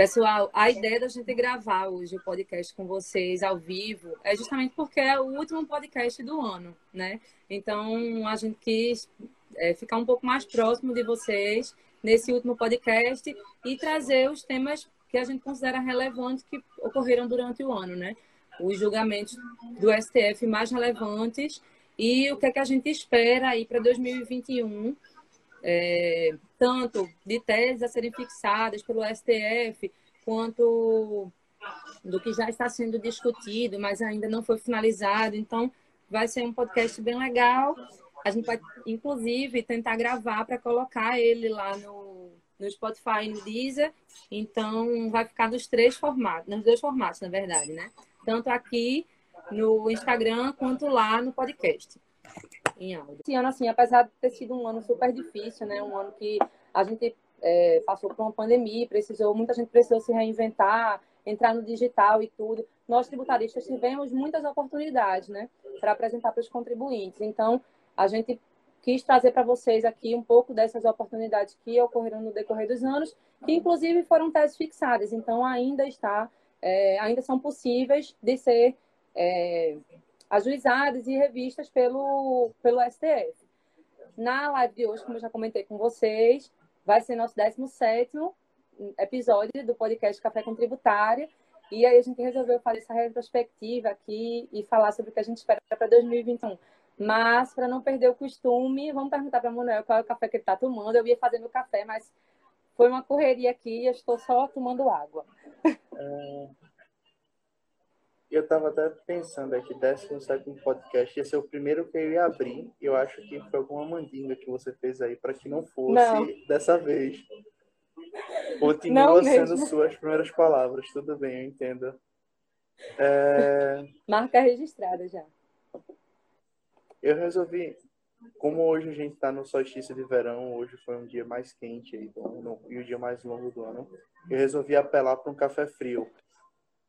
Pessoal, a ideia da gente gravar hoje o podcast com vocês ao vivo é justamente porque é o último podcast do ano, né? Então, a gente quis é, ficar um pouco mais próximo de vocês nesse último podcast e trazer os temas que a gente considera relevantes que ocorreram durante o ano, né? Os julgamentos do STF mais relevantes e o que, é que a gente espera aí para 2021 é, tanto de teses a serem fixadas pelo STF, quanto do que já está sendo discutido, mas ainda não foi finalizado. Então, vai ser um podcast bem legal. A gente vai, inclusive, tentar gravar para colocar ele lá no, no Spotify e no Deezer. Então, vai ficar nos três formatos, nos dois formatos, na verdade, né? Tanto aqui no Instagram quanto lá no podcast em áudio. Esse ano, assim, apesar de ter sido um ano super difícil, né? Um ano que a gente é, passou por uma pandemia, precisou, muita gente precisou se reinventar, entrar no digital e tudo. Nós tributaristas tivemos muitas oportunidades, né, para apresentar para os contribuintes. Então, a gente quis trazer para vocês aqui um pouco dessas oportunidades que ocorreram no decorrer dos anos, que inclusive foram teses fixadas. Então, ainda está, é, ainda são possíveis de ser é, ajuizadas e revistas pelo, pelo STF. Na live de hoje, como eu já comentei com vocês, vai ser nosso 17 episódio do podcast Café com Tributária. E aí a gente resolveu fazer essa retrospectiva aqui e falar sobre o que a gente espera para 2021. Mas, para não perder o costume, vamos perguntar para a Manuel qual é o café que ele está tomando. Eu ia fazer meu café, mas foi uma correria aqui e eu estou só tomando água. É, eu estava até pensando aqui, 17 podcast ia ser o primeiro que eu ia abrir. Eu acho que foi alguma mandinga que você fez aí para que não fosse não. dessa vez. Continua sendo suas primeiras palavras, tudo bem, eu entendo. É... Marca registrada já. Eu resolvi, como hoje a gente está no solstício de verão, hoje foi um dia mais quente aí, e o dia mais longo do ano, eu resolvi apelar para um café frio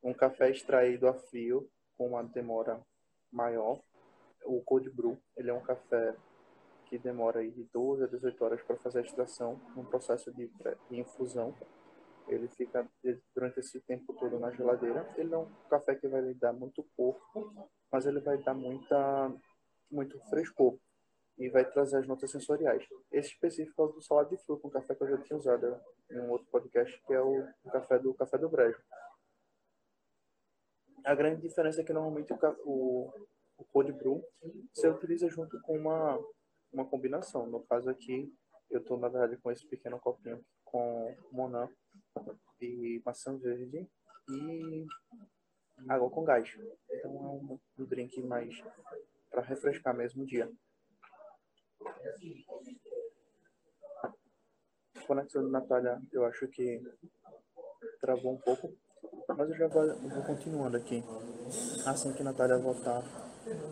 um café extraído a frio com uma demora maior. O cold brew, ele é um café que demora aí de 12 a 18 horas para fazer a extração, num processo de, infusão. Ele fica durante esse tempo todo na geladeira. Ele é um café que vai lhe dar muito corpo, mas ele vai dar muita, muito frescor e vai trazer as notas sensoriais. Esse específico é o do salado de fruta, um café que eu já tinha usado em um outro podcast, que é o café do Café do Brejo. A grande diferença é que normalmente o, o, o cold brew você utiliza junto com uma, uma combinação. No caso aqui, eu estou na verdade com esse pequeno copinho com Monan e maçã verde e água com gás. Então é um, um drink mais para refrescar mesmo o dia. Conexão de Natália, eu acho que travou um pouco. Mas eu já vou, eu vou continuando aqui. Assim que Natália voltar,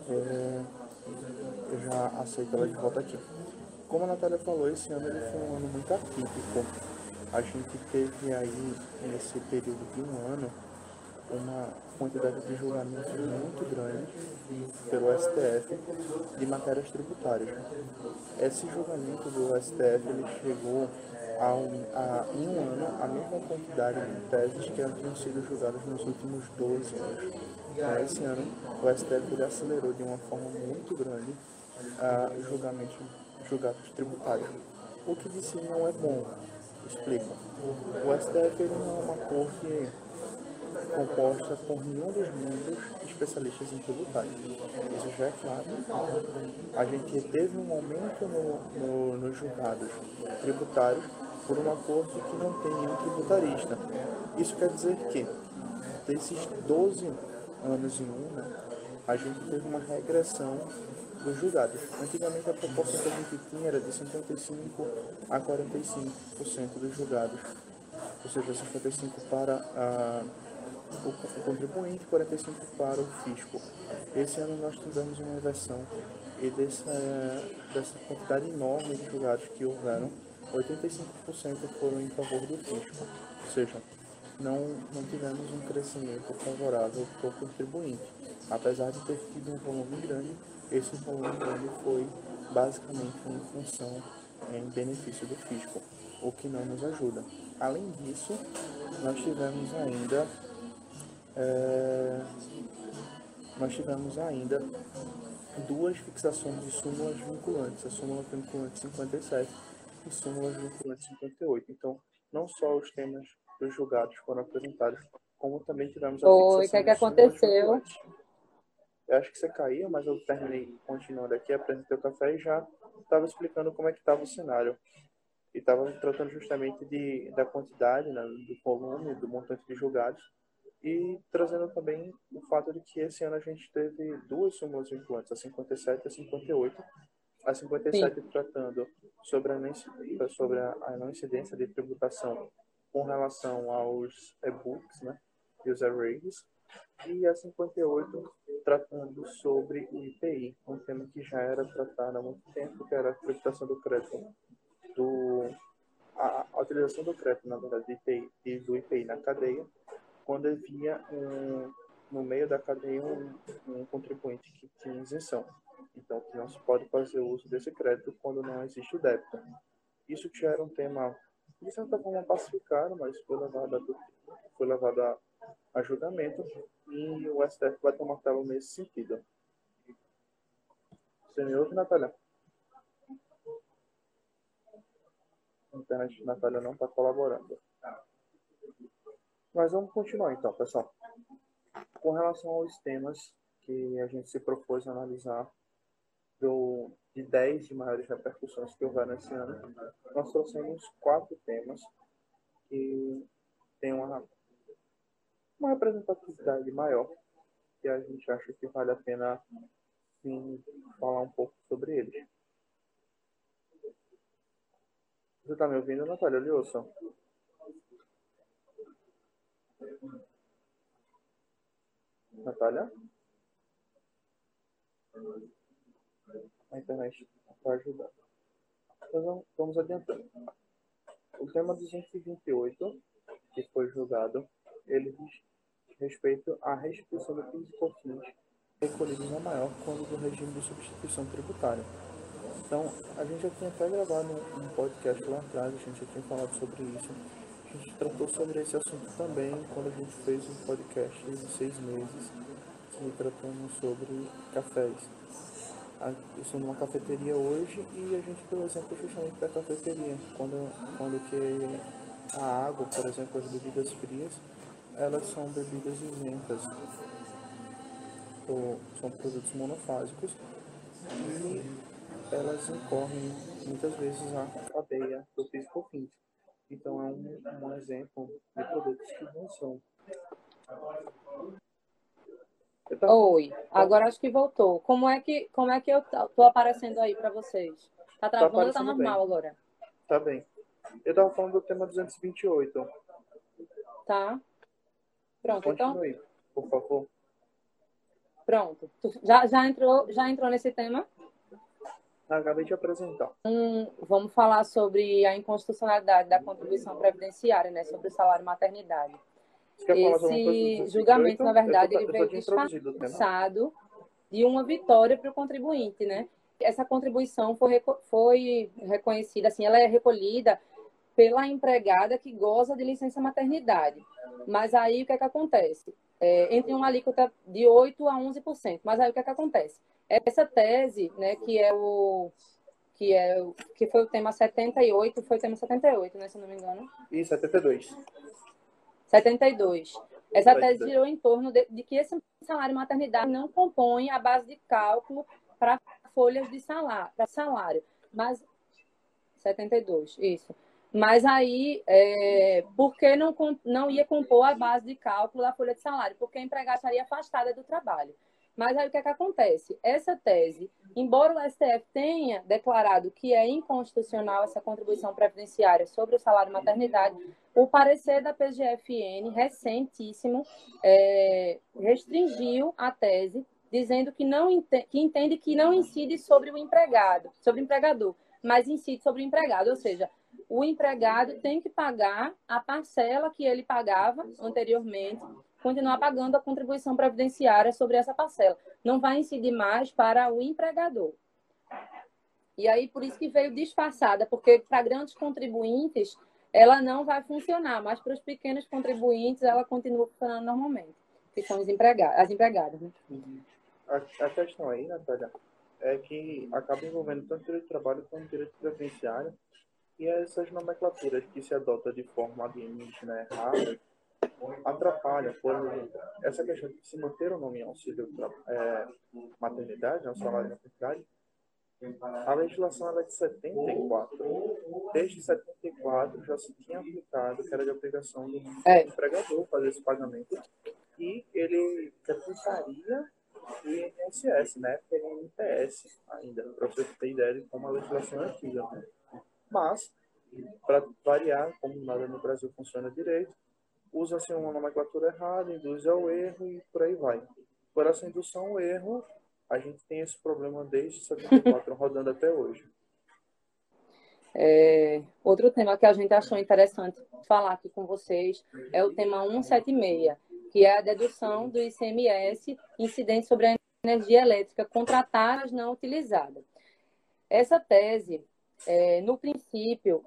eu já aceito ela de volta aqui. Como a Natália falou, esse ano ele foi um ano muito atípico. A gente teve aí, nesse período de um ano, uma quantidade de julgamentos muito grande pelo STF de matérias tributárias. Esse julgamento do STF ele chegou a, um, a, em um ano a mesma quantidade de teses que haviam sido julgadas nos últimos 12 anos. Então, esse ano, o STF ele acelerou de uma forma muito grande a julgamentos, julgados tributários. O que de si não é bom. Explico. O STF não é uma corte composta por nenhum dos membros especialistas em tributário. Isso já é claro. A gente teve um aumento no, no, nos julgados tributários por uma corte que não tem nenhum tributarista. Isso quer dizer que, desses 12 anos em uma, a gente teve uma regressão dos julgados. Antigamente a proporção que a gente tinha era de 55 a 45% dos julgados. Ou seja, 55 para a, o contribuinte, 45 para o fisco. Esse ano nós tivemos uma inversão e dessa, dessa quantidade enorme de julgados que houveram, 85% foram em favor do fisco, ou seja, não, não tivemos um crescimento favorável para o contribuinte. Apesar de ter tido um volume grande, esse volume grande foi basicamente em função em benefício do fisco, o que não nos ajuda. Além disso, nós tivemos ainda é, nós tivemos ainda duas fixações de súmulas vinculantes, a súmula vinculante 57 e súmula vinculante 58. Então, não só os temas dos julgados foram apresentados, como também tivemos a Oi, o que, é que aconteceu? Eu acho que você caiu, mas eu terminei continuando aqui, apresentei o café e já estava explicando como é que estava o cenário. E estava tratando justamente de, da quantidade, né, do volume, do montante de julgados, e trazendo também o fato de que esse ano a gente teve duas súmulas vinculantes, a 57 e a 58. A 57 Sim. tratando sobre a, sobre a não incidência de tributação com relação aos e-books né, e os arrays, e a 58 tratando sobre o IPI, um tema que já era tratado há muito tempo, que era a tributação do crédito, do, a, a utilização do crédito, na verdade, do IPI, e do IPI na cadeia, quando havia um, no meio da cadeia um, um contribuinte que tinha isenção. Então, que não se pode fazer uso desse crédito quando não existe o débito. Isso era um tema, de certa forma, pacificado, mas foi levado a, foi levado a a julgamento e o STF vai tomar tela nesse sentido. Você me ouve, Natália? A internet de Natália não está colaborando. Mas vamos continuar então, pessoal. Com relação aos temas que a gente se propôs analisar do, de 10 de maiores repercussões que houveram esse ano, nós trouxemos quatro temas que têm uma uma representatividade maior e a gente acha que vale a pena sim, falar um pouco sobre eles. Você está me ouvindo, Natália Lioson? Natália? A internet está ajudando. Então, vamos adiantando. O tema 228, que foi julgado, ele diz respeito à restituição do PIS e COFINS recolhidos na maior quando do regime de substituição tributária. Então, a gente já tinha até gravado um podcast lá atrás, a gente já tinha falado sobre isso. A gente tratou sobre esse assunto também quando a gente fez um podcast de seis meses e tratamos sobre cafés. Eu estou numa cafeteria hoje e a gente deu exemplo justamente da cafeteria, quando, quando que a água, por exemplo, as bebidas frias, elas são bebidas isentas, ou são produtos monofásicos, e elas incorrem muitas vezes a cadeia do PIS/COFINS. Então é um, um exemplo de produtos que não são. Oi, agora acho que voltou. Como é que, como é que eu tô aparecendo aí para vocês? Tá, tá travando tá ou tá normal bem. agora? Tá bem. Eu tava falando do tema 228. Tá. Pronto, Continue, então. Por favor. Pronto. Já, já, entrou, já entrou nesse tema? Acabei de apresentar. Vamos falar sobre a inconstitucionalidade da contribuição previdenciária, né? Sobre o salário maternidade. Esse julgamento, na verdade, ele veio disfarçado de uma vitória para o contribuinte, né? Essa contribuição foi, foi reconhecida, assim, ela é recolhida pela empregada que goza de licença maternidade. Mas aí o que é que acontece? É, entre uma alíquota de 8% a 11%. Mas aí o que é que acontece? Essa tese, né, que é o que é que foi o tema 78, foi o tema 78, né, se não me engano. E 72. 72. Essa tese girou em torno de, de que esse salário maternidade não compõe a base de cálculo para folhas de salário, para salário. Mas 72, isso. Mas aí, é, por que não, não ia compor a base de cálculo da folha de salário? Porque a empregada estaria afastada do trabalho. Mas aí o que, é que acontece? Essa tese, embora o STF tenha declarado que é inconstitucional essa contribuição previdenciária sobre o salário maternidade, o parecer da PGFN, recentíssimo, é, restringiu a tese, dizendo que, não, que entende que não incide sobre o empregado, sobre o empregador, mas incide sobre o empregado, ou seja, o empregado tem que pagar a parcela que ele pagava anteriormente, continuar pagando a contribuição previdenciária sobre essa parcela. Não vai incidir mais para o empregador. E aí, por isso que veio disfarçada, porque para grandes contribuintes, ela não vai funcionar, mas para os pequenos contribuintes ela continua funcionando normalmente, que são as empregadas. Né? A, a questão aí, Natália, é que acaba envolvendo tanto direito de trabalho quanto direito previdenciário e essas nomenclaturas que se adotam de forma alienígena errada atrapalham. Por exemplo, essa questão de se manter o nome auxílio é, maternidade, não salário de maternidade, a legislação é de 74. Desde 74 já se tinha aplicado que era de obrigação do é. empregador fazer esse pagamento e ele tributaria o INSS, né? Pelo INPS ainda, para você ter ideia de como a legislação é antiga. Né? Mas, para variar, como nada no Brasil funciona direito, usa-se uma nomenclatura errada, induz ao erro e por aí vai. Por essa indução ao erro, a gente tem esse problema desde 74 rodando até hoje. É, outro tema que a gente achou interessante falar aqui com vocês é o tema 176, que é a dedução do ICMS incidente sobre a energia elétrica contratadas não utilizadas. Essa tese, é, no princípio,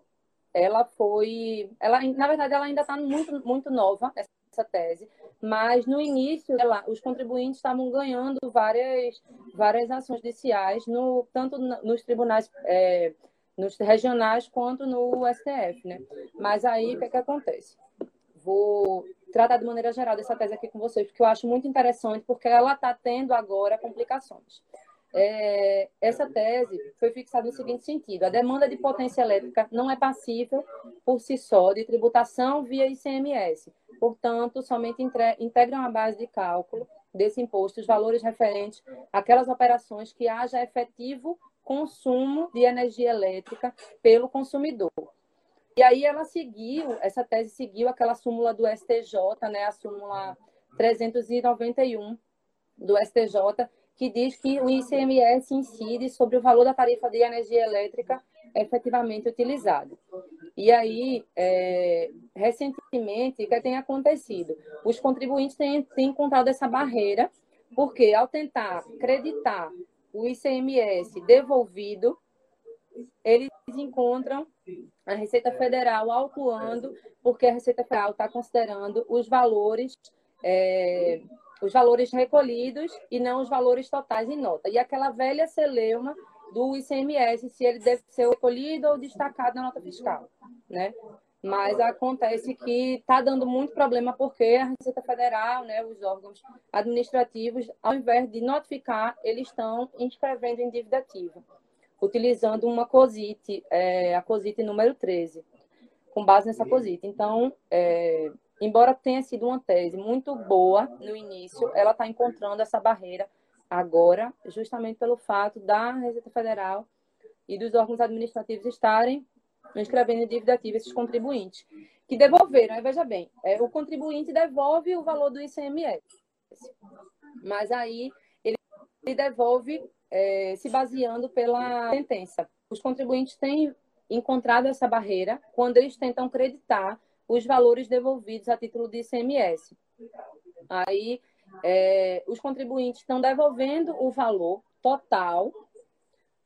ela foi, ela na verdade ela ainda está muito muito nova essa tese, mas no início ela, os contribuintes estavam ganhando várias várias ações judiciais no tanto nos tribunais é, nos regionais quanto no STF, né? Mas aí o que, é que acontece? Vou tratar de maneira geral dessa tese aqui com vocês, porque eu acho muito interessante, porque ela está tendo agora complicações. É, essa tese foi fixada no seguinte sentido: a demanda de potência elétrica não é passível por si só de tributação via ICMS. Portanto, somente integram a base de cálculo desse imposto os valores referentes àquelas operações que haja efetivo consumo de energia elétrica pelo consumidor. E aí ela seguiu, essa tese seguiu aquela súmula do STJ, né, a súmula 391 do STJ, que diz que o ICMS incide sobre o valor da tarifa de energia elétrica efetivamente utilizado. E aí, é, recentemente, o que tem acontecido? Os contribuintes têm, têm encontrado essa barreira, porque ao tentar creditar o ICMS devolvido, eles encontram a Receita Federal autuando, porque a Receita Federal está considerando os valores é, os valores recolhidos e não os valores totais em nota. E aquela velha celeuma do ICMS, se ele deve ser recolhido ou destacado na nota fiscal, né? Mas acontece que está dando muito problema porque a Receita Federal, né, os órgãos administrativos, ao invés de notificar, eles estão inscrevendo em dívida ativa, utilizando uma COSIT, é, a COSIT número 13, com base nessa COSIT. Então, é, embora tenha sido uma tese muito boa no início, ela está encontrando essa barreira agora, justamente pelo fato da Receita Federal e dos órgãos administrativos estarem inscrevendo em dívida ativa esses contribuintes, que devolveram, veja bem, é, o contribuinte devolve o valor do ICMS, mas aí ele, ele devolve é, se baseando pela sentença. Os contribuintes têm encontrado essa barreira quando eles tentam creditar os valores devolvidos a título de ICMS. Aí, é, os contribuintes estão devolvendo o valor total,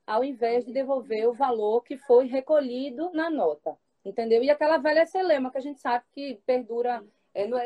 ao invés de devolver o valor que foi recolhido na nota. Entendeu? E aquela velha celema que a gente sabe que perdura é, no,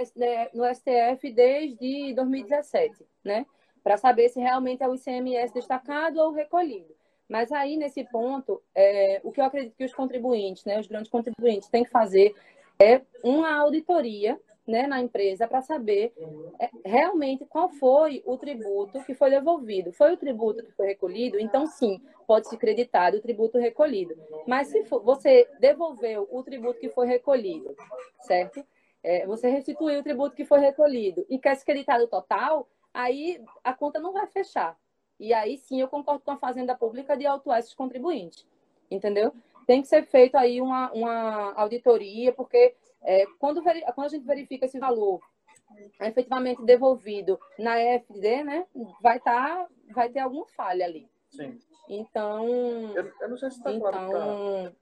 no STF desde 2017, né? Para saber se realmente é o ICMS destacado ou recolhido. Mas aí, nesse ponto, é, o que eu acredito que os contribuintes, né, os grandes contribuintes, têm que fazer é uma auditoria né, na empresa para saber é, realmente qual foi o tributo que foi devolvido. Foi o tributo que foi recolhido? Então, sim, pode se creditar o tributo recolhido. Mas se for, você devolveu o tributo que foi recolhido, certo? É, você restituiu o tributo que foi recolhido e quer se creditar o total, aí a conta não vai fechar. E aí sim eu concordo com a Fazenda Pública de autuar esses contribuintes. Entendeu? Tem que ser feito aí uma, uma auditoria, porque é, quando, quando a gente verifica esse valor efetivamente devolvido na EFD, né, vai, tá, vai ter alguma falha ali. Sim. Então. Eu, eu não sei se está então... claro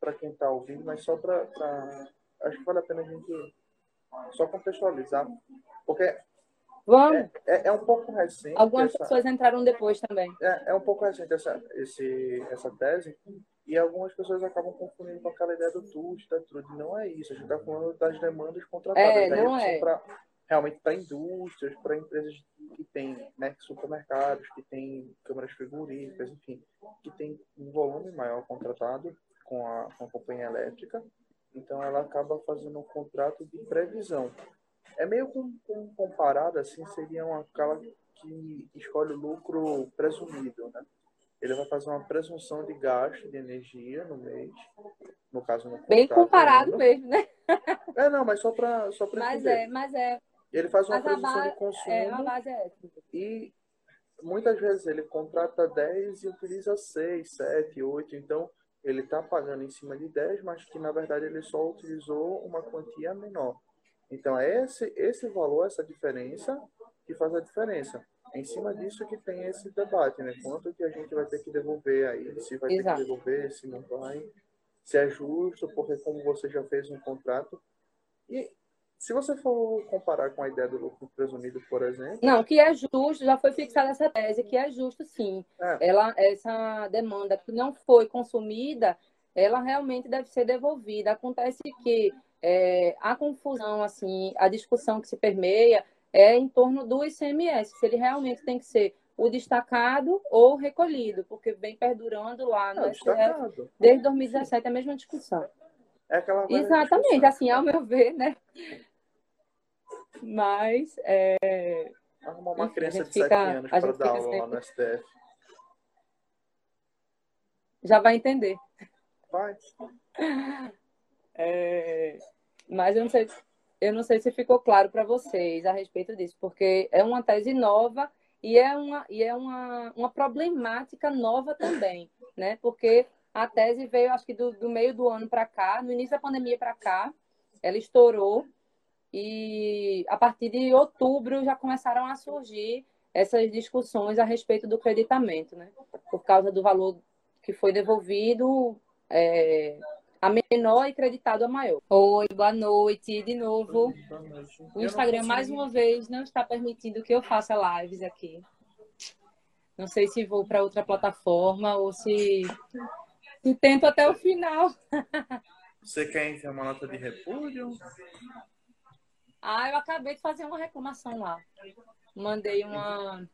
para quem está ouvindo, mas só para. Acho que vale a pena a gente só contextualizar. Porque Vamos. É, é, é, um pouco recente. Algumas essa, pessoas entraram depois também. É, é um pouco recente essa, esse, essa tese. E algumas pessoas acabam confundindo com aquela ideia do TUST, da TRUD. Não é isso. A gente está falando das demandas contratadas. É, não é. Pra, realmente para indústrias, para empresas que têm né, supermercados, que têm câmaras frigoríficas, enfim, que tem um volume maior contratado com a, com a companhia elétrica. Então, ela acaba fazendo um contrato de previsão. É meio com, com comparado, assim, seria uma aquela que escolhe o lucro presumido, né? Ele vai fazer uma presunção de gasto de energia no mês, no caso no Bem comparado mesmo, né? É, não, mas só para só para Mas entender. é, mas é. Ele faz uma presunção base, de consumo é, a base é e muitas vezes ele contrata 10 e utiliza 6, 7, 8, então ele está pagando em cima de 10, mas que na verdade ele só utilizou uma quantia menor. Então é esse, esse valor, essa diferença, que faz a diferença. É em cima disso que tem esse debate, né? Quanto que a gente vai ter que devolver aí, se vai Exato. ter que devolver, se não vai, se é justo, porque como você já fez um contrato. E se você for comparar com a ideia do lucro presumido, por exemplo. Não, que é justo, já foi fixada essa tese, que é justo sim. É. Ela, essa demanda que não foi consumida, ela realmente deve ser devolvida. Acontece que é, a confusão, assim, a discussão que se permeia é em torno do ICMS, se ele realmente tem que ser o destacado ou recolhido, porque vem perdurando lá no STF desde 2017 a mesma discussão. É aquela Exatamente, discussão. assim, ao meu ver, né? Mas é... Arrumar uma criança de 7 anos para dar aula sempre... lá no STF. Já vai entender. Vai. É, mas eu não sei, eu não sei se ficou claro para vocês a respeito disso, porque é uma tese nova e é uma, e é uma, uma problemática nova também, né? Porque a tese veio, acho que do, do meio do ano para cá, no início da pandemia para cá, ela estourou e a partir de outubro já começaram a surgir essas discussões a respeito do creditamento, né? Por causa do valor que foi devolvido é, a menor e creditado a maior. Oi, boa noite de novo. O Instagram, mais uma vez, não está permitindo que eu faça lives aqui. Não sei se vou para outra plataforma ou se, se tento até o final. Você quer enviar uma nota de repúdio? Ah, eu acabei de fazer uma reclamação lá. Mandei uma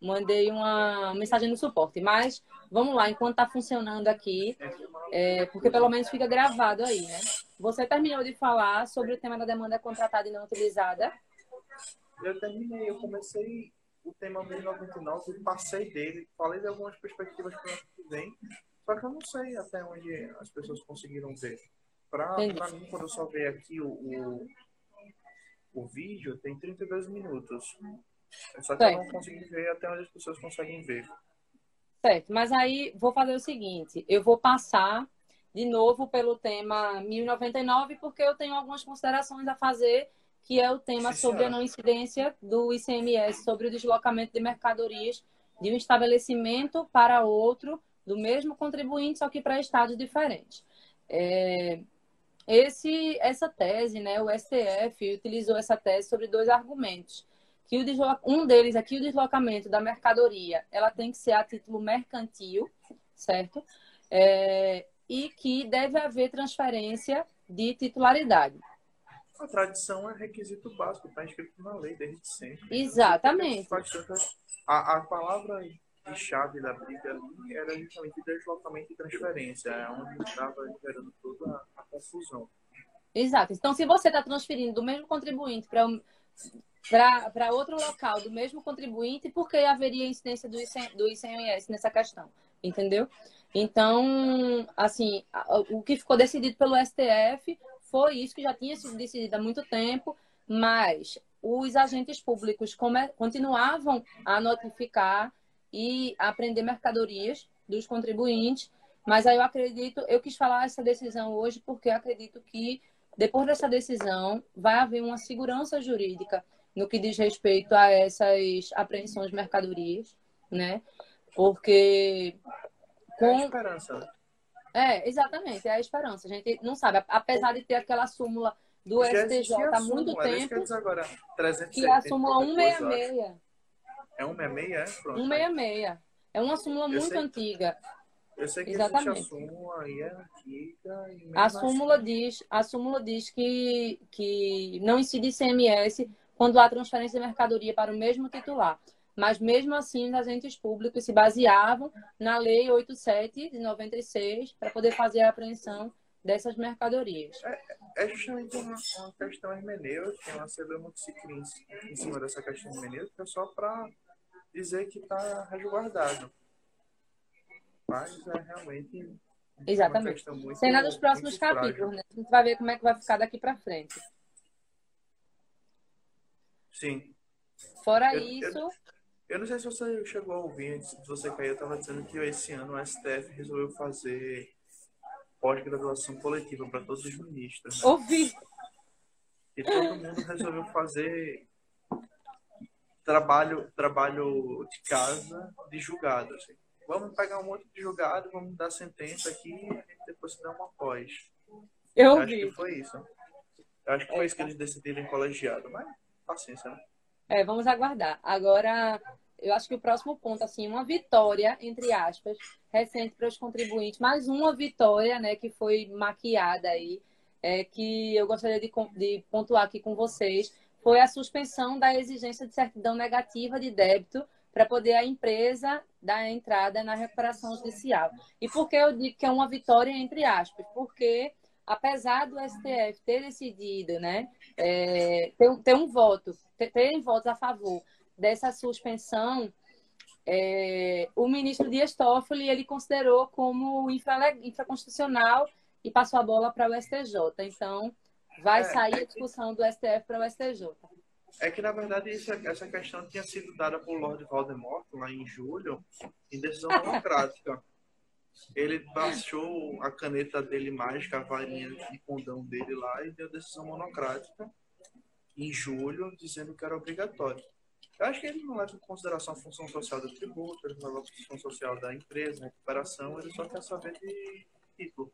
mandei uma mensagem no suporte. Mas vamos lá, enquanto está funcionando aqui, é, porque pelo menos fica gravado aí, né? Você terminou de falar sobre o tema da demanda contratada e não utilizada? Eu terminei, eu comecei o tema 1099 e passei dele, falei de algumas perspectivas que vem, só que eu não sei até onde as pessoas conseguiram ver. Para mim, quando eu só ver aqui o, o, o vídeo, tem 32 minutos. Só que certo. eu não consegui ver até onde as pessoas conseguem ver. Certo, mas aí vou fazer o seguinte: eu vou passar de novo pelo tema 1099, porque eu tenho algumas considerações a fazer, que é o tema Sim, sobre a não incidência do ICMS sobre o deslocamento de mercadorias de um estabelecimento para outro do mesmo contribuinte, só que para estados diferentes. É, esse, essa tese, né, o STF utilizou essa tese sobre dois argumentos que o um deles aqui, o deslocamento da mercadoria, ela tem que ser a título mercantil, certo? É, e que deve haver transferência de titularidade. A tradição é requisito básico, está escrito na lei desde sempre. Exatamente. A, a palavra chave da briga ali era justamente deslocamento e transferência, é onde estava gerando toda a confusão. Exato. Então, se você está transferindo do mesmo contribuinte para para outro local do mesmo contribuinte, por que haveria incidência do, ICM, do ICMS nessa questão? Entendeu? Então, assim, o que ficou decidido pelo STF foi isso que já tinha sido decidido há muito tempo, mas os agentes públicos continuavam a notificar e a prender mercadorias dos contribuintes, mas aí eu acredito, eu quis falar essa decisão hoje porque acredito que depois dessa decisão vai haver uma segurança jurídica no que diz respeito a essas apreensões de mercadorias, né? Porque com... É a esperança. Né? É, exatamente, é a esperança. A gente não sabe, apesar de ter aquela súmula do STJ há muito tempo, que, agora, que é a súmula 166. É 166, é? Pronto. 166. É uma súmula eu muito sei, antiga. Eu sei que Exatamente. existe a súmula e é antiga. A súmula assim, diz, a súmula diz que, que não incide ICMS quando há transferência de mercadoria para o mesmo titular. Mas mesmo assim, os agentes públicos se baseavam na Lei 87 de 96 para poder fazer a apreensão dessas mercadorias. É justamente uma, uma questão hermenêutica, uma célula muito se em, cima dessa questão hermenêutica só para dizer que está resguardado. Mas é realmente uma Exatamente. questão muito Cena dos próximos muito frágil. capítulos, né? A gente vai ver como é que vai ficar daqui para frente. Sim. Fora Eu- isso, Eu não sei se você chegou a ouvir, antes de você cair, eu estava dizendo que esse ano o STF resolveu fazer pós-graduação coletiva para todos os ministros. ouvi. E todo mundo resolveu fazer trabalho, trabalho de casa de julgado. assim. Vamos pegar um monte de julgado, vamos dar sentença aqui e depois se dá uma pós. Eu Eu acho que foi isso. Eu acho que foi isso que eles decidiram em colegiado, mas paciência, né? É, vamos aguardar. Agora, eu acho que o próximo ponto, assim, uma vitória, entre aspas, recente para os contribuintes, mais uma vitória, né, que foi maquiada aí, é, que eu gostaria de, de pontuar aqui com vocês, foi a suspensão da exigência de certidão negativa de débito para poder a empresa dar entrada na recuperação judicial. E por que eu digo que é uma vitória, entre aspas? Porque, apesar do STF ter decidido, né, é, ter, um- ter um voto, ter, terem votos a favor dessa suspensão, é, o ministro Dias Toffoli ele considerou como infra, infraconstitucional e passou a bola para o STJ. Então, vai É, sair é a discussão do STF para o STJ. É que, na verdade, isso- essa questão tinha sido dada por Lord Voldemort lá em julho, em decisão democrática. Ele baixou a caneta dele mágica, a varinha de condão dele lá e deu decisão monocrática em julho, dizendo que era obrigatório. Eu acho que ele não leva em consideração a função social do tributo, ele não leva a função social da empresa, recuperação, ele só quer saber de título.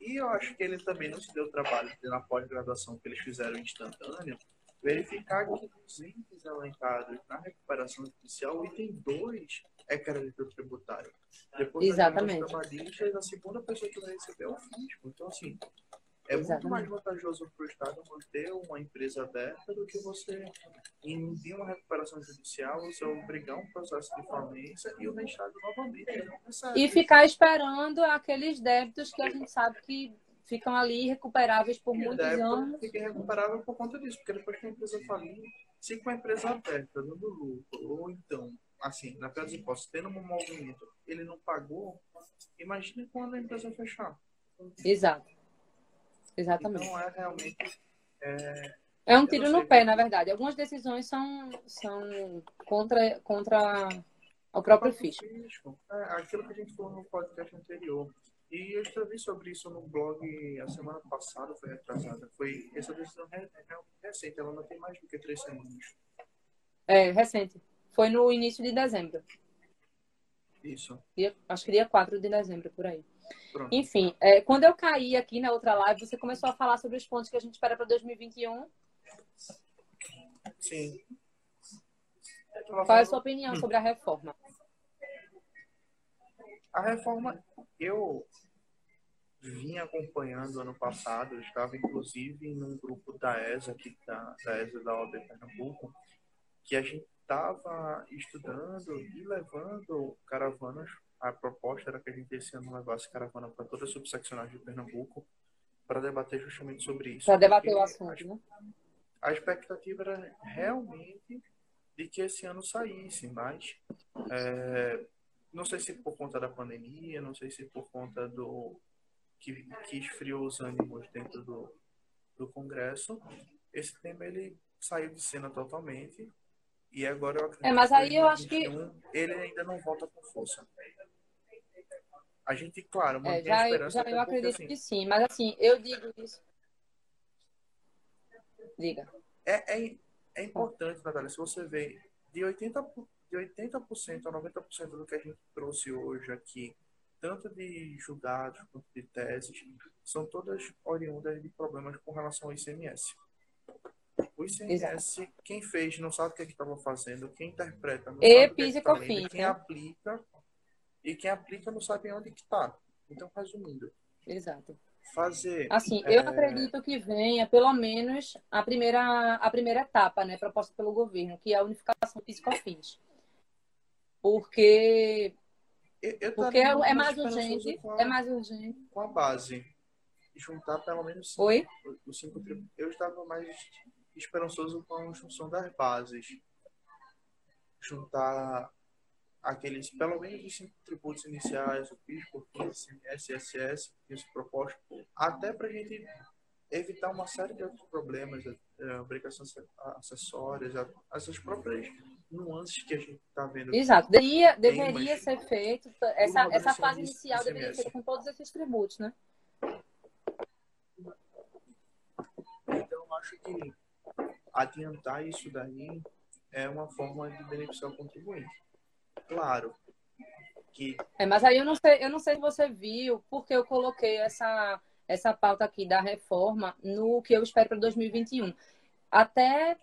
E eu acho que ele também não se deu trabalho na pós-graduação que eles fizeram instantâneo, verificar que os itens elencados na recuperação judicial, o item 2 é crédito tributário. Depois Exatamente. da trabalhista, a segunda pessoa que vai receber é o fisco. Então, assim, é muito Exatamente. mais vantajoso para o Estado manter uma empresa aberta do que você emitir uma recuperação judicial, você obrigar um processo de falência e o Estado novamente. E ficar esperando aqueles débitos que a gente sabe que ficam ali recuperáveis por E muitos anos. fica irrecuperável por conta disso, porque depois que a empresa falir, se com a empresa aberta, dando lucro, ou então, assim, na pior das hipóteses, tendo um movimento, ele não pagou, imagine quando a empresa fechar. Exato. Exatamente. Então é realmente. É, É um tiro no pé, na verdade. Algumas decisões são, são contra, contra o próprio fisco. fisco. É aquilo que a gente falou no podcast anterior. E eu escrevi sobre isso no blog a semana passada, foi retrasada. Foi essa decisão re- re- recente, ela não tem mais do que três semanas. É, recente. Foi no início de dezembro. Isso. Dia- acho que dia 4 de dezembro, por aí. Pronto. Enfim, é, quando eu caí aqui na outra live, você começou a falar sobre os pontos que a gente espera para 2021. Sim. Qual é a sua opinião sobre a reforma? A reforma, eu vim acompanhando ano passado, eu estava inclusive num grupo da ESA, aqui da, da ESA da OAB Pernambuco, que a gente estava estudando e levando caravanas. A proposta era que a gente esse ano levasse caravana para toda a subseccionagem de Pernambuco para debater justamente sobre isso. Para debater o assunto, né? a expectativa era realmente de que esse ano saísse, mas é, não sei se por conta da pandemia, não sei se por conta do que, que esfriou os ânimos dentro do, do Congresso, esse tema ele saiu de cena totalmente e agora eu acredito É, mas aí eu acho que- 2021, ele ainda não volta com força. A gente, claro, É, mantém a já, esperança já até eu acredito assim, que sim, mas assim, eu digo isso. Diga. é, é, é importante, Natália, se você vê de 80%, por- de 80% a 90% do que a gente trouxe hoje aqui, tanto de julgados quanto de teses, são todas oriundas de problemas com relação ao ICMS. O ICMS, quem fez não sabe o que é estava fazendo, quem interpreta não E sabe que, que tá lendo, quem né? aplica e quem aplica não sabe onde que está. Então, resumindo. Exato. Fazer. Assim, é... eu acredito que venha pelo menos a primeira, a primeira etapa, né, proposta pelo governo, que é a unificação do piscofins. Porque eu, eu porque é, mais urgente, a, é mais urgente. Com a base juntar pelo menos cinco, Oi? os cinco Eu estava mais esperançoso com a junção das bases. Juntar aqueles, pelo menos os cinco tributos iniciais, o PIS, COFINS, SSS, que se proposto, até para a gente evitar uma série de outros problemas, é, obrigações acessórias, essas próprias nuances que a gente está vendo. Exato. Deveria, deveria ser feito, essa, essa fase inicial deveria ser com todos esses tributos, né? acho que adiantar isso daí é uma forma de beneficiar o contribuinte. Claro que. É, mas aí eu não sei, eu não sei se você viu, porque eu coloquei essa, essa pauta aqui da reforma no que eu espero para 2021. Até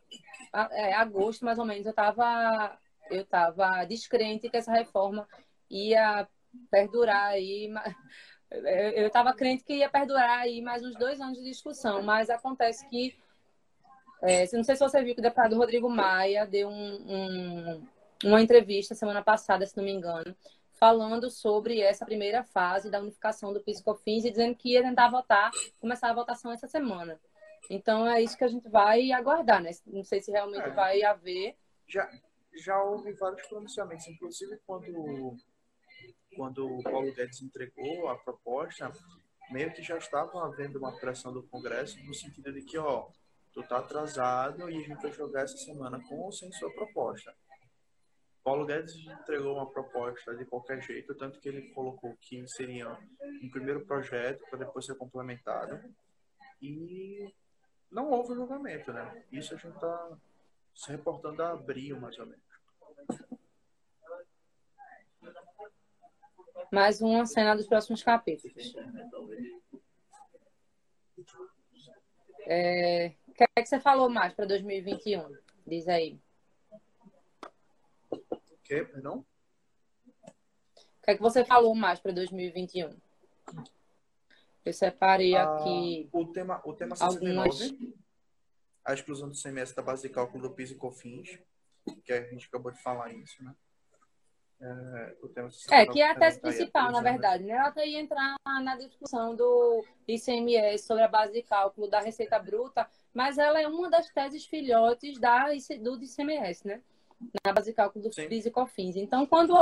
é, agosto, mais ou menos, eu estava eu tava descrente que essa reforma ia perdurar aí. Eu estava crente que ia perdurar aí mais uns dois anos de discussão, mas acontece que é, não sei se você viu que o deputado Rodrigo Maia deu um, um, uma entrevista semana passada, se não me engano, falando sobre essa primeira fase da unificação do Piscofins e dizendo que ia tentar votar, começar a votação essa semana. Então é isso que a gente vai aguardar, né? Não sei se realmente é. vai haver. Já, já houve vários pronunciamentos, inclusive quando, quando o Paulo Guedes entregou a proposta, meio que já estava havendo uma pressão do Congresso no sentido de que, ó, tu tá atrasado e a gente vai jogar essa semana com ou sem sua proposta. Paulo Guedes entregou uma proposta de qualquer jeito, tanto que ele colocou que seria um primeiro projeto para depois ser complementado. E não houve julgamento, né? Isso a gente está se reportando a abril, mais ou menos. Mais uma cena dos próximos capítulos. É, que é que você falou mais para 2021? Diz aí. O que, perdão? O que é que você falou mais para 2021? Eu separei ah, aqui. O tema, o tema 69, algumas... a exclusão do semestre da base de cálculo do PIS e COFINS, que a gente acabou de falar isso, né? É, é, que é a tese principal, na verdade, né? Ela ia entrar na discussão do ICMS sobre a base de cálculo da receita bruta, mas ela é uma das teses filhotes da, do ICMS, né? Na base de cálculo do PIS e COFINS. Então, quando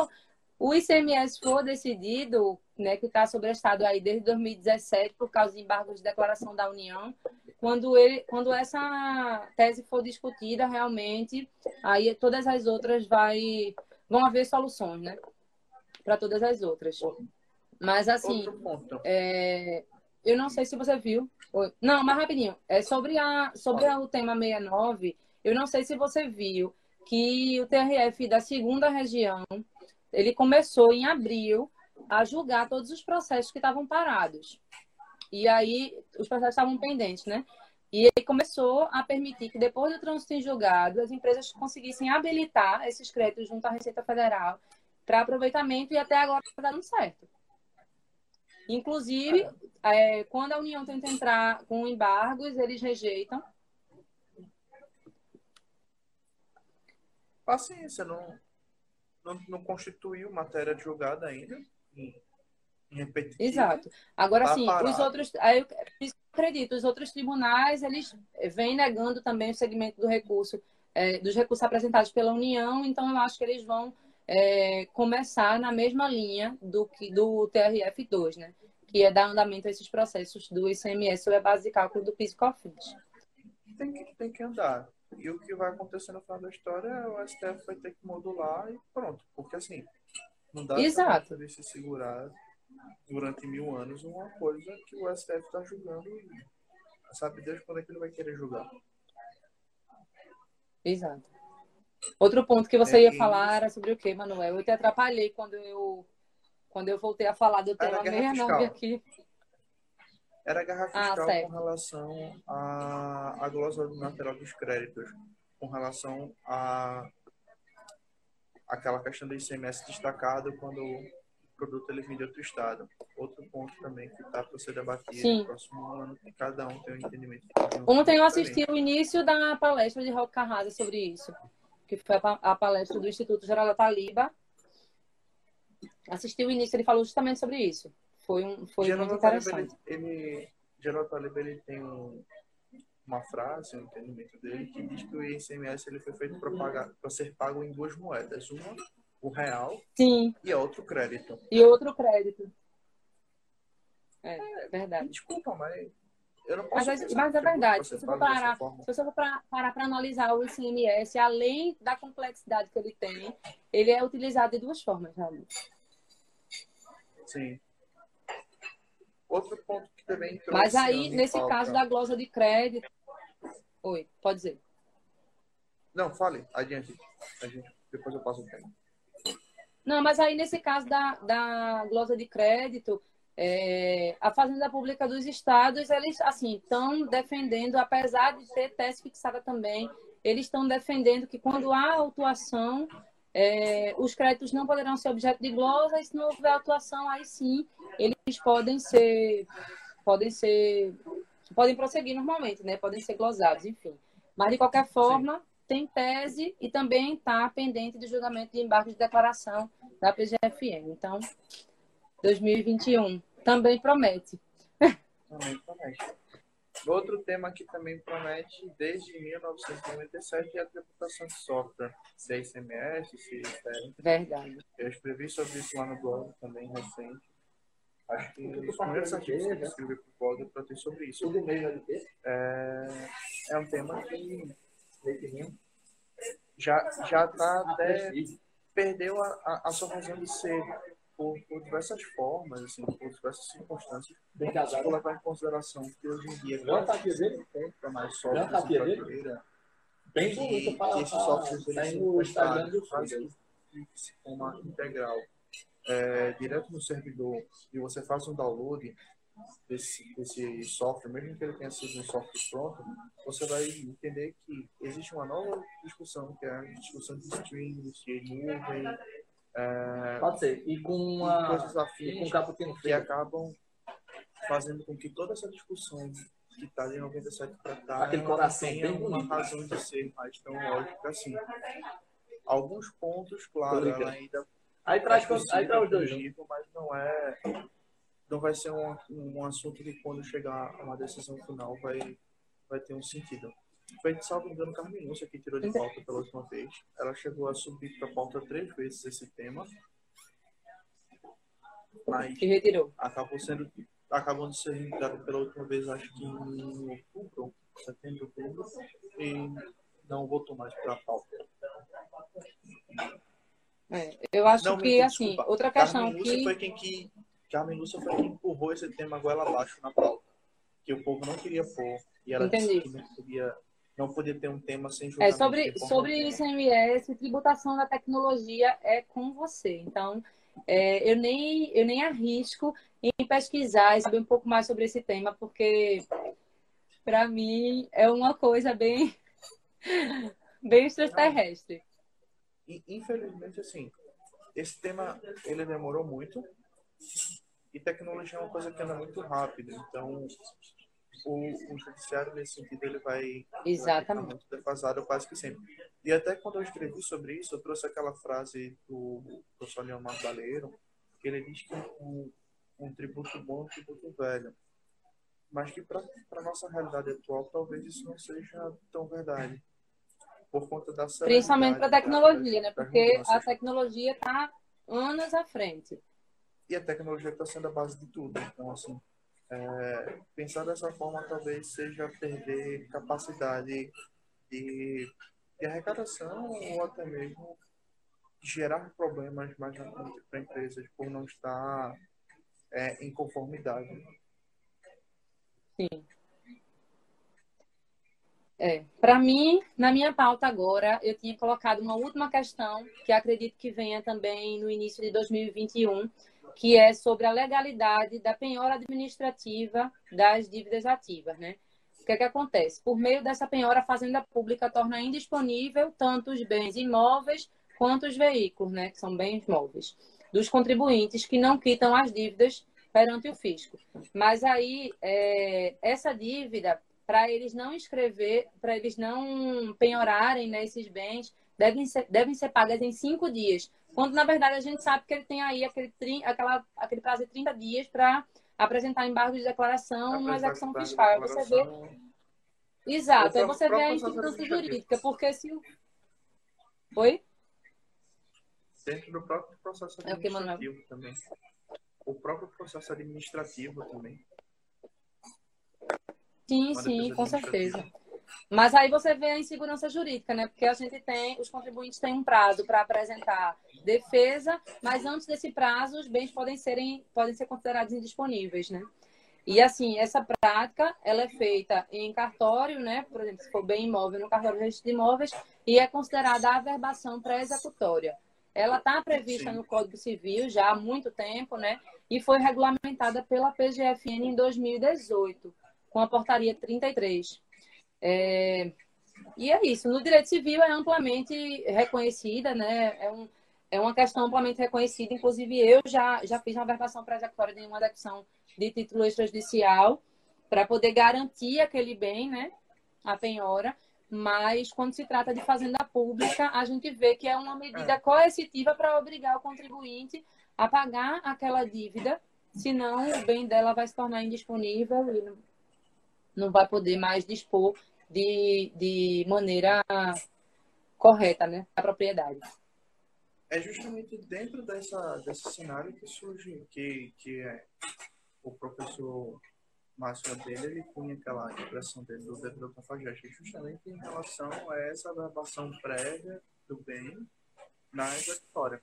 o ICMS for decidido, né, que está sobrestado aí desde 2017 por causa de embargos de declaração da União, quando, ele, quando essa tese for discutida realmente, aí todas as outras vai vão haver soluções, né? Para todas as outras. Mas assim, é, eu não sei se você viu. Não, mas rapidinho. É sobre a sobre a, o tema 69. Eu não sei se você viu que o TRF da segunda região ele começou em abril a julgar todos os processos que estavam parados. E aí os processos estavam pendentes, né? E ele começou a permitir que, depois do trânsito em julgado, as empresas conseguissem habilitar esses créditos junto à Receita Federal para aproveitamento e até agora está dando certo. Inclusive, é, quando a União tenta entrar com embargos, eles rejeitam. Paciência, não, não, não constituiu matéria de julgada ainda. Exato. Agora, tá sim, os outros. Aí eu acredito, os outros tribunais, eles vêm negando também o segmento do recurso, é, dos recursos apresentados pela União, então eu acho que eles vão é, começar na mesma linha do, que, do TRF2, né? Que é dar andamento a esses processos do ICMS sobre a base de cálculo do PIS e COFINS. Tem que, tem que andar. E o que vai acontecer no final da história é o STF vai ter que modular e pronto. Porque assim, não dá Exato. para se segurar durante mil anos uma coisa que o STF está julgando e sabe Deus quando é que ele vai querer julgar. Exato. Outro ponto que você é, ia falar era sobre o que, Manuel? Eu te atrapalhei quando eu, quando eu voltei a falar do tema 69 aqui. Era a guerra ah, fiscal com relação à, à glosa lateral dos créditos, com relação a aquela questão do ICMS destacado quando produto ele vem de outro estado. Outro ponto também que está para ser debatido Sim. no próximo ano, que cada um tem um entendimento. Ontem eu assisti o início da palestra de Roque Carrasa sobre isso, que foi a palestra do Instituto Geral da Taliba. Assisti o início, ele falou justamente sobre isso. Foi, um, foi muito interessante. Ele, ele, Geral Taliba ele tem um, uma frase, um entendimento dele, que diz que o ICMS ele foi feito para ser pago em duas moedas. Uma o real Sim. e outro crédito. E outro crédito. É, é verdade. Desculpa, mas eu não posso. Mas, mas é verdade. Se você for parar, se você for parar para analisar o ICMS, além da complexidade que ele tem, ele é utilizado de duas formas, realmente. Sim. Outro ponto que também Mas aí, nesse falta... caso da glosa de crédito. Oi, pode dizer. Não, fale, adiante. adiante. Depois eu passo o tempo. Não, mas aí nesse caso da, da glosa de crédito, é, a Fazenda Pública dos Estados, eles assim estão defendendo, apesar de ter tese fixada também, eles estão defendendo que quando há autuação, é, os créditos não poderão ser objeto de glosa, e se não houver autuação, aí sim eles podem ser, podem ser, podem prosseguir normalmente, né? Podem ser glosados, enfim. Mas de qualquer forma, sim tem tese e também está pendente de julgamento de embarque de declaração da PGFM. Então, 2021 também promete. Também promete. Outro tema que também promete desde 1997 é a tributação de software, CICMS, CICM. Verdade. Eu escrevi sobre isso lá no blog também recente. Acho que os primeiros artigos que eu escrevi para o blog eu tratei sobre isso. É, é um tema que já já está até perdeu a, a, a, sua razão de ser por, por diversas formas, assim, por diversas circunstâncias. Bem casado. Vou levar em consideração que hoje em dia quase compra mais softwares em prateleira. Bem bonito para esses softwares que se forma integral é, direto no servidor e você faz um download desse, desse software, mesmo que ele tenha sido um software pronto, você vai entender que existe uma nova discussão, que é a discussão de streams, de nuvem. É, Pode ser. E com uma, coisas afins com que acabam fazendo com que toda essa discussão que está de 97 para cá Aquele coração tenha bem uma razão de ser mais tão lógica assim. Alguns pontos, claro, ela ainda Aí traz, é aí traz os dois. Mas não é não vai ser um, um assunto que quando chegar a uma decisão final vai, vai ter um sentido. Foi, salvo engano, Carmen Lúcia que tirou de pauta pela última vez. Ela chegou a subir para pauta três vezes esse tema. Mas e retirou. acabou sendo acabou de ser retirado pela última vez, acho que em outubro, setembro, outubro, e não voltou mais para a pauta. É, eu acho não, que, assim, outra questão Carmen que... foi quem que Carmen Lúcia foi quem empurrou esse tema goela abaixo na pauta. Que o povo não queria pôr. E ela Entendi. disse que não podia, não podia ter um tema sem julgamento. É, sobre sobre ICMS, tributação da tecnologia é com você. Então, é, eu, nem, eu nem arrisco em pesquisar e saber um pouco mais sobre esse tema, porque para mim é uma coisa bem, bem extraterrestre. Infelizmente, assim, esse tema ele demorou muito e tecnologia é uma coisa que anda muito rápido, então o, o judiciário nesse sentido ele vai, Exatamente. vai muito defasado quase que sempre. E até quando eu escrevi sobre isso, eu trouxe aquela frase do professor Leomar Baleiro, que ele diz que um, um tributo bom é um tributo velho. Mas que para a nossa realidade atual, talvez isso não seja tão verdade. Por conta da Principalmente para a tecnologia, né? Porque a tecnologia está anos à frente e a tecnologia está sendo a base de tudo. Então, assim, é, pensar dessa forma talvez seja perder capacidade de, de arrecadação ou até mesmo gerar problemas mais para empresas por não estar é, em conformidade. Sim. É, para mim, na minha pauta agora, eu tinha colocado uma última questão que acredito que venha também no início de 2021, que é sobre a legalidade da penhora administrativa das dívidas ativas, né? O que é que acontece? Por meio dessa penhora, a Fazenda Pública torna indisponível tanto os bens imóveis quanto os veículos, né, que são bens móveis. dos contribuintes que não quitam as dívidas perante o fisco. Mas aí, é, essa dívida, para eles não inscrever, para eles não penhorarem né, esses bens, devem ser, devem ser pagas em cinco dias. Quando, na verdade, a gente sabe que ele tem aí aquele, aquela, aquele prazo de 30 dias para apresentar embargo de declaração numa execução fiscal. Você vê. Exato, aí você vê a instância jurídica, porque se. Oi? Dentro do próprio processo administrativo é o também. O próprio processo administrativo também. Sim, sim, com certeza. Mas aí você vê a insegurança jurídica, né? Porque a gente tem, os contribuintes têm um prazo para apresentar defesa, mas antes desse prazo os bens podem, serem, podem ser considerados indisponíveis, né? E assim, essa prática, ela é feita em cartório, né? Por exemplo, se for bem imóvel, no cartório de registro de imóveis, e é considerada a averbação pré-executória. Ela está prevista Sim. no Código Civil já há muito tempo, né? E foi regulamentada pela PGFN em 2018, com a portaria 33. É... E é isso. No direito civil é amplamente reconhecida, né? É, um, é uma questão amplamente reconhecida. Inclusive, eu já, já fiz uma verbação pré-executória de uma execução de título extrajudicial para poder garantir aquele bem, né? A penhora. Mas quando se trata de fazenda pública, a gente vê que é uma medida é. coercitiva para obrigar o contribuinte a pagar aquela dívida, senão o bem dela vai se tornar indisponível e não, vai poder mais dispor de, de maneira correta, né, a propriedade. É justamente dentro dessa, desse cenário que surge, que, que é o professor máxima dele, ele punha aquela impressão dele do devedor cafajeste, justamente em relação a essa averbação prévia do bem na executória.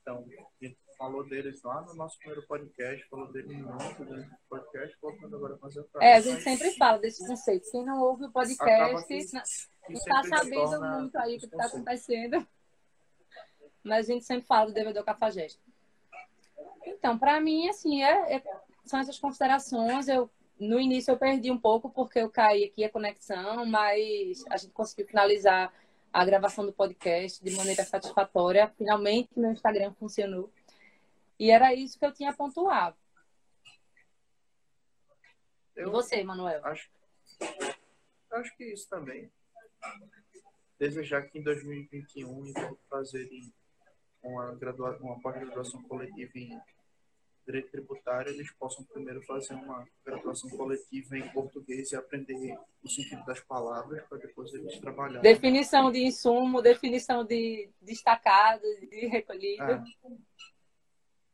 Então, a gente falou deles lá no nosso primeiro podcast, falou dele muito no podcast, voltando agora com as É, a gente sempre fala desse conceito. Quem não ouve o podcast que, não está sabendo muito aí o que está acontecendo. Mas a gente sempre fala do devedor cafajeste. Então, para mim, assim, é, é são essas considerações. Eu no início eu perdi um pouco porque eu caí aqui a conexão, mas a gente conseguiu finalizar a gravação do podcast de maneira satisfatória. Finalmente meu Instagram funcionou. E era isso que eu tinha a pontuar. Eu e você, Manuel? Acho, acho que isso também. Desejar que em 2021 então, fazerem uma, gradua, uma pós-graduação coletiva em direito tributário, eles possam primeiro fazer uma graduação coletiva em português e aprender o sentido das palavras para depois eles trabalharem. Definição de insumo, definição de destacado, de recolhido. É.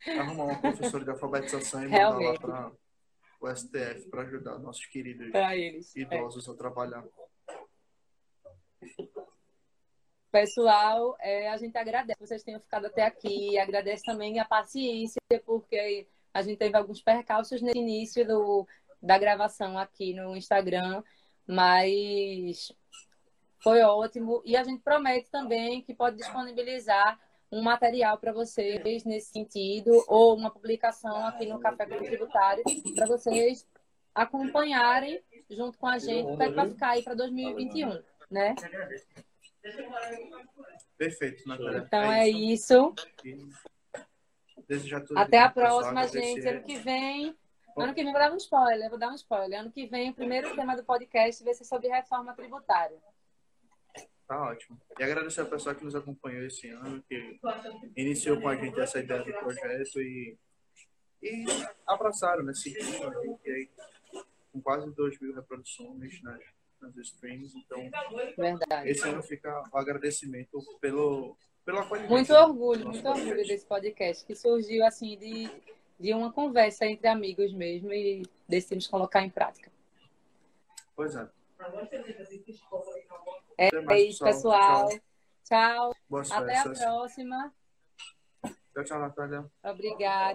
Arrumar uma professora de alfabetização e mandar lá para o STF para ajudar nossos queridos eles, é. idosos é. a trabalhar. Pessoal, é, a gente agradece que vocês tenham ficado até aqui, agradece também a paciência, porque a gente teve alguns percalços no início do, da gravação aqui no Instagram, mas foi ótimo. E a gente promete também que pode disponibilizar um material para vocês nesse sentido, ou uma publicação aqui no Café Tributário, para vocês acompanharem junto com a gente, para ficar aí para 2021, né? Perfeito, Natália. Então é, é isso. Até a próxima, gente. Ano que vem. Ano que vem vou dar um spoiler, vou dar um spoiler. Ano que vem, o primeiro tema do podcast vai ser sobre reforma tributária. Tá ótimo. E agradecer ao pessoal que nos acompanhou esse ano, que iniciou com a gente essa ideia do projeto e, e abraçaram, né? Seguindo a gente aí com quase 2 mil reproduções nas, nas streams. Então, Verdade. esse ano fica o agradecimento pelo, pela qualidade. Muito orgulho, muito podcast. orgulho desse podcast, que surgiu assim de, de uma conversa entre amigos mesmo e decidimos colocar em prática. Pois é. É, isso, pessoal. Tchau. tchau. Até a próxima. Tchau, tchau, Natália. Obrigada.